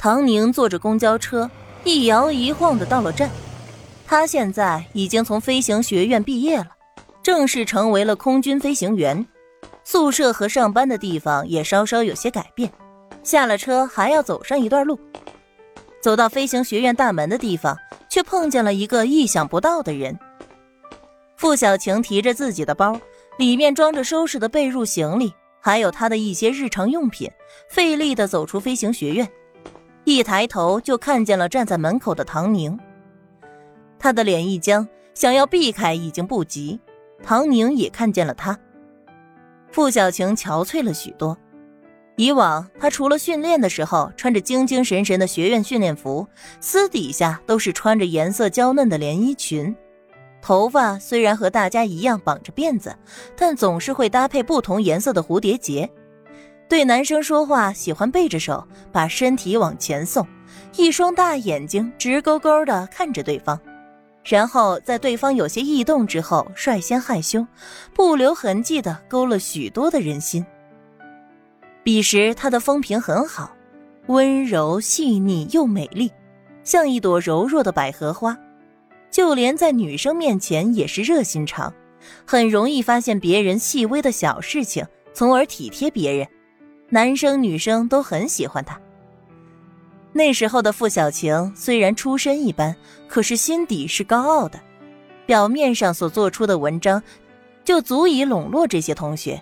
唐宁坐着公交车，一摇一晃的到了站。他现在已经从飞行学院毕业了，正式成为了空军飞行员。宿舍和上班的地方也稍稍有些改变。下了车还要走上一段路，走到飞行学院大门的地方，却碰见了一个意想不到的人。付小晴提着自己的包，里面装着收拾的被褥、行李，还有她的一些日常用品，费力的走出飞行学院。一抬头就看见了站在门口的唐宁，他的脸一僵，想要避开已经不及。唐宁也看见了他，付小晴憔悴了许多。以往他除了训练的时候穿着精精神神的学院训练服，私底下都是穿着颜色娇嫩的连衣裙，头发虽然和大家一样绑着辫子，但总是会搭配不同颜色的蝴蝶结。对男生说话喜欢背着手，把身体往前送，一双大眼睛直勾勾的看着对方，然后在对方有些异动之后，率先害羞，不留痕迹的勾了许多的人心。彼时他的风评很好，温柔细腻又美丽，像一朵柔弱的百合花，就连在女生面前也是热心肠，很容易发现别人细微的小事情，从而体贴别人。男生女生都很喜欢他。那时候的付小晴虽然出身一般，可是心底是高傲的，表面上所做出的文章，就足以笼络这些同学。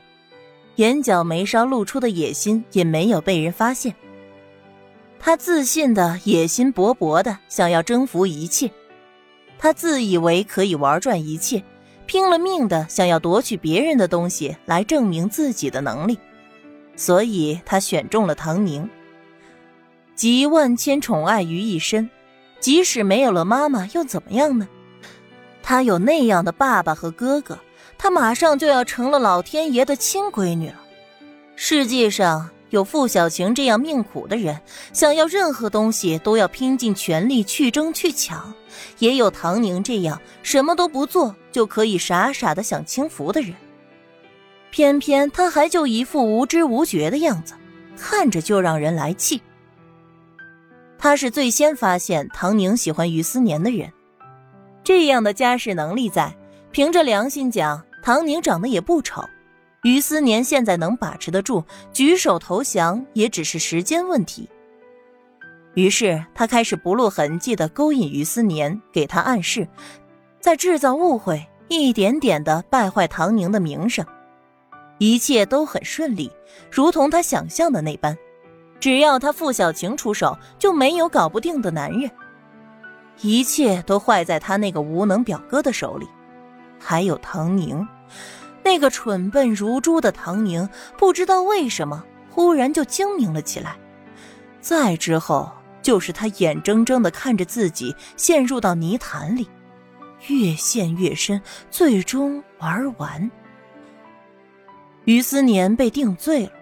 眼角眉梢露出的野心也没有被人发现。他自信的野心勃勃的想要征服一切，他自以为可以玩转一切，拼了命的想要夺取别人的东西来证明自己的能力。所以他选中了唐宁，集万千宠爱于一身，即使没有了妈妈又怎么样呢？他有那样的爸爸和哥哥，他马上就要成了老天爷的亲闺女了。世界上有付小晴这样命苦的人，想要任何东西都要拼尽全力去争去抢，也有唐宁这样什么都不做就可以傻傻的享清福的人。偏偏他还就一副无知无觉的样子，看着就让人来气。他是最先发现唐宁喜欢于思年的人，这样的家世能力在，凭着良心讲，唐宁长得也不丑。于思年现在能把持得住，举手投降也只是时间问题。于是他开始不露痕迹的勾引于思年，给他暗示，在制造误会，一点点的败坏唐宁的名声。一切都很顺利，如同他想象的那般。只要他付小晴出手，就没有搞不定的男人。一切都坏在他那个无能表哥的手里。还有唐宁，那个蠢笨如猪的唐宁，不知道为什么忽然就精明了起来。再之后，就是他眼睁睁的看着自己陷入到泥潭里，越陷越深，最终玩完。于思年被定罪了，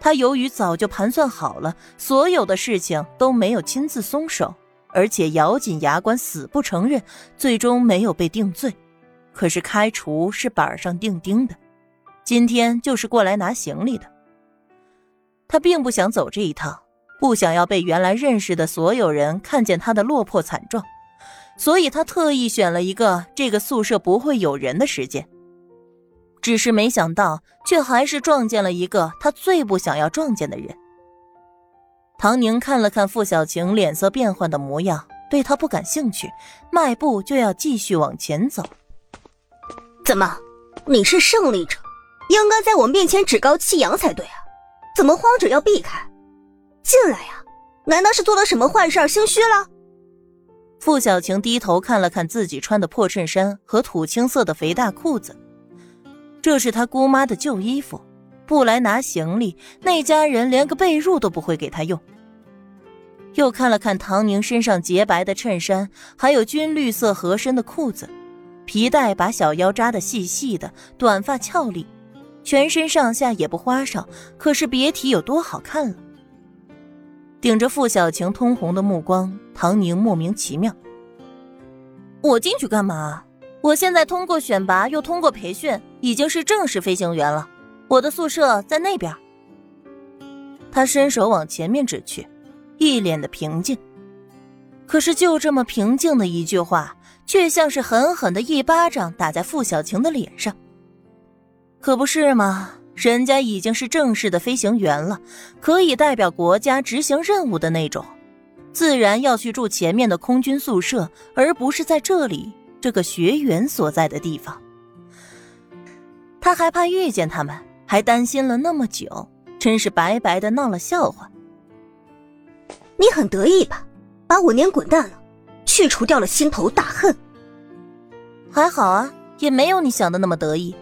他由于早就盘算好了，所有的事情都没有亲自松手，而且咬紧牙关死不承认，最终没有被定罪。可是开除是板上钉钉的，今天就是过来拿行李的。他并不想走这一趟，不想要被原来认识的所有人看见他的落魄惨状，所以他特意选了一个这个宿舍不会有人的时间。只是没想到，却还是撞见了一个他最不想要撞见的人。唐宁看了看傅小晴脸色变幻的模样，对他不感兴趣，迈步就要继续往前走。怎么，你是胜利者，应该在我面前趾高气扬才对啊？怎么慌着要避开？进来呀！难道是做了什么坏事心虚了？傅小晴低头看了看自己穿的破衬衫和土青色的肥大裤子。这是他姑妈的旧衣服，不来拿行李，那家人连个被褥都不会给他用。又看了看唐宁身上洁白的衬衫，还有军绿色合身的裤子，皮带把小腰扎得细细的，短发俏丽，全身上下也不花哨，可是别提有多好看了。顶着傅小晴通红的目光，唐宁莫名其妙：“我进去干嘛？”我现在通过选拔，又通过培训，已经是正式飞行员了。我的宿舍在那边。他伸手往前面指去，一脸的平静。可是就这么平静的一句话，却像是狠狠的一巴掌打在傅小晴的脸上。可不是吗？人家已经是正式的飞行员了，可以代表国家执行任务的那种，自然要去住前面的空军宿舍，而不是在这里这个学员所在的地方。他还怕遇见他们，还担心了那么久，真是白白的闹了笑话。你很得意吧？把我撵滚蛋了，去除掉了心头大恨。还好啊，也没有你想的那么得意。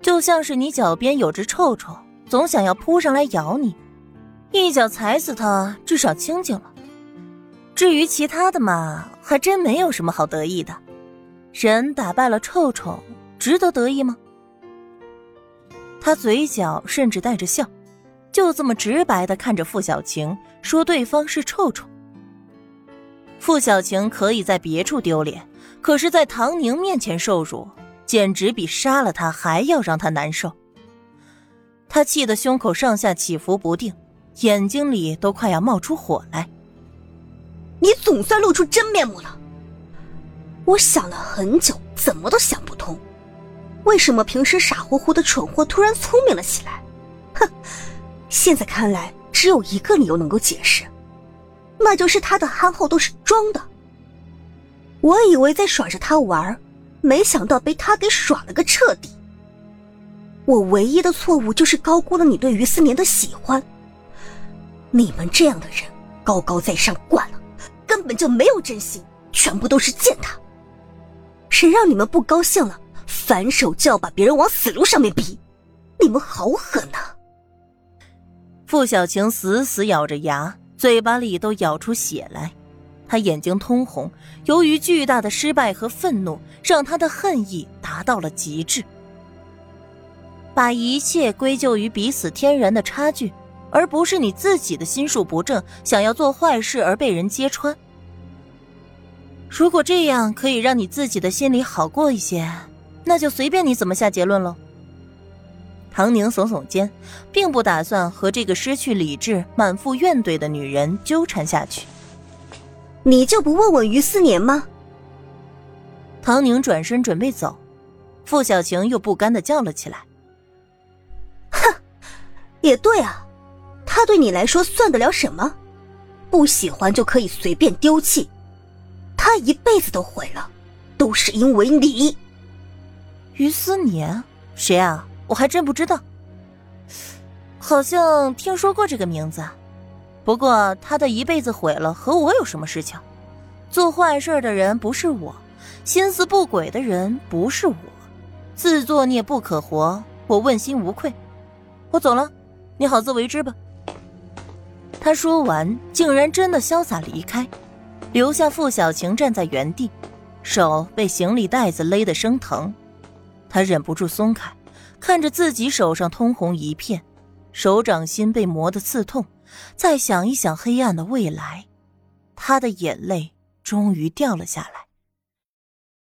就像是你脚边有只臭虫，总想要扑上来咬你，一脚踩死它，至少清静了。至于其他的嘛，还真没有什么好得意的。人打败了臭虫，值得得意吗？他嘴角甚至带着笑，就这么直白的看着傅小晴，说对方是臭臭。傅小晴可以在别处丢脸，可是在唐宁面前受辱。简直比杀了他还要让他难受。他气得胸口上下起伏不定，眼睛里都快要冒出火来。你总算露出真面目了。我想了很久，怎么都想不通，为什么平时傻乎乎的蠢货突然聪明了起来？哼，现在看来只有一个理由能够解释，那就是他的憨厚都是装的。我以为在耍着他玩没想到被他给耍了个彻底。我唯一的错误就是高估了你对于思年的喜欢。你们这样的人高高在上惯了，根本就没有真心，全部都是践踏。谁让你们不高兴了，反手就要把别人往死路上面逼？你们好狠呐！傅小晴死死咬着牙，嘴巴里都咬出血来。她眼睛通红，由于巨大的失败和愤怒，让她的恨意达到了极致。把一切归咎于彼此天然的差距，而不是你自己的心术不正，想要做坏事而被人揭穿。如果这样可以让你自己的心里好过一些，那就随便你怎么下结论喽。唐宁耸耸肩，并不打算和这个失去理智、满腹怨怼的女人纠缠下去。你就不问问于思年吗？唐宁转身准备走，傅小晴又不甘的叫了起来：“哼，也对啊，他对你来说算得了什么？不喜欢就可以随便丢弃，他一辈子都毁了，都是因为你。”于思年，谁啊？我还真不知道，好像听说过这个名字。不过他的一辈子毁了，和我有什么事情？做坏事的人不是我，心思不轨的人不是我，自作孽不可活，我问心无愧。我走了，你好自为之吧。他说完，竟然真的潇洒离开，留下傅小晴站在原地，手被行李袋子勒得生疼。他忍不住松开，看着自己手上通红一片，手掌心被磨得刺痛。再想一想黑暗的未来，他的眼泪终于掉了下来。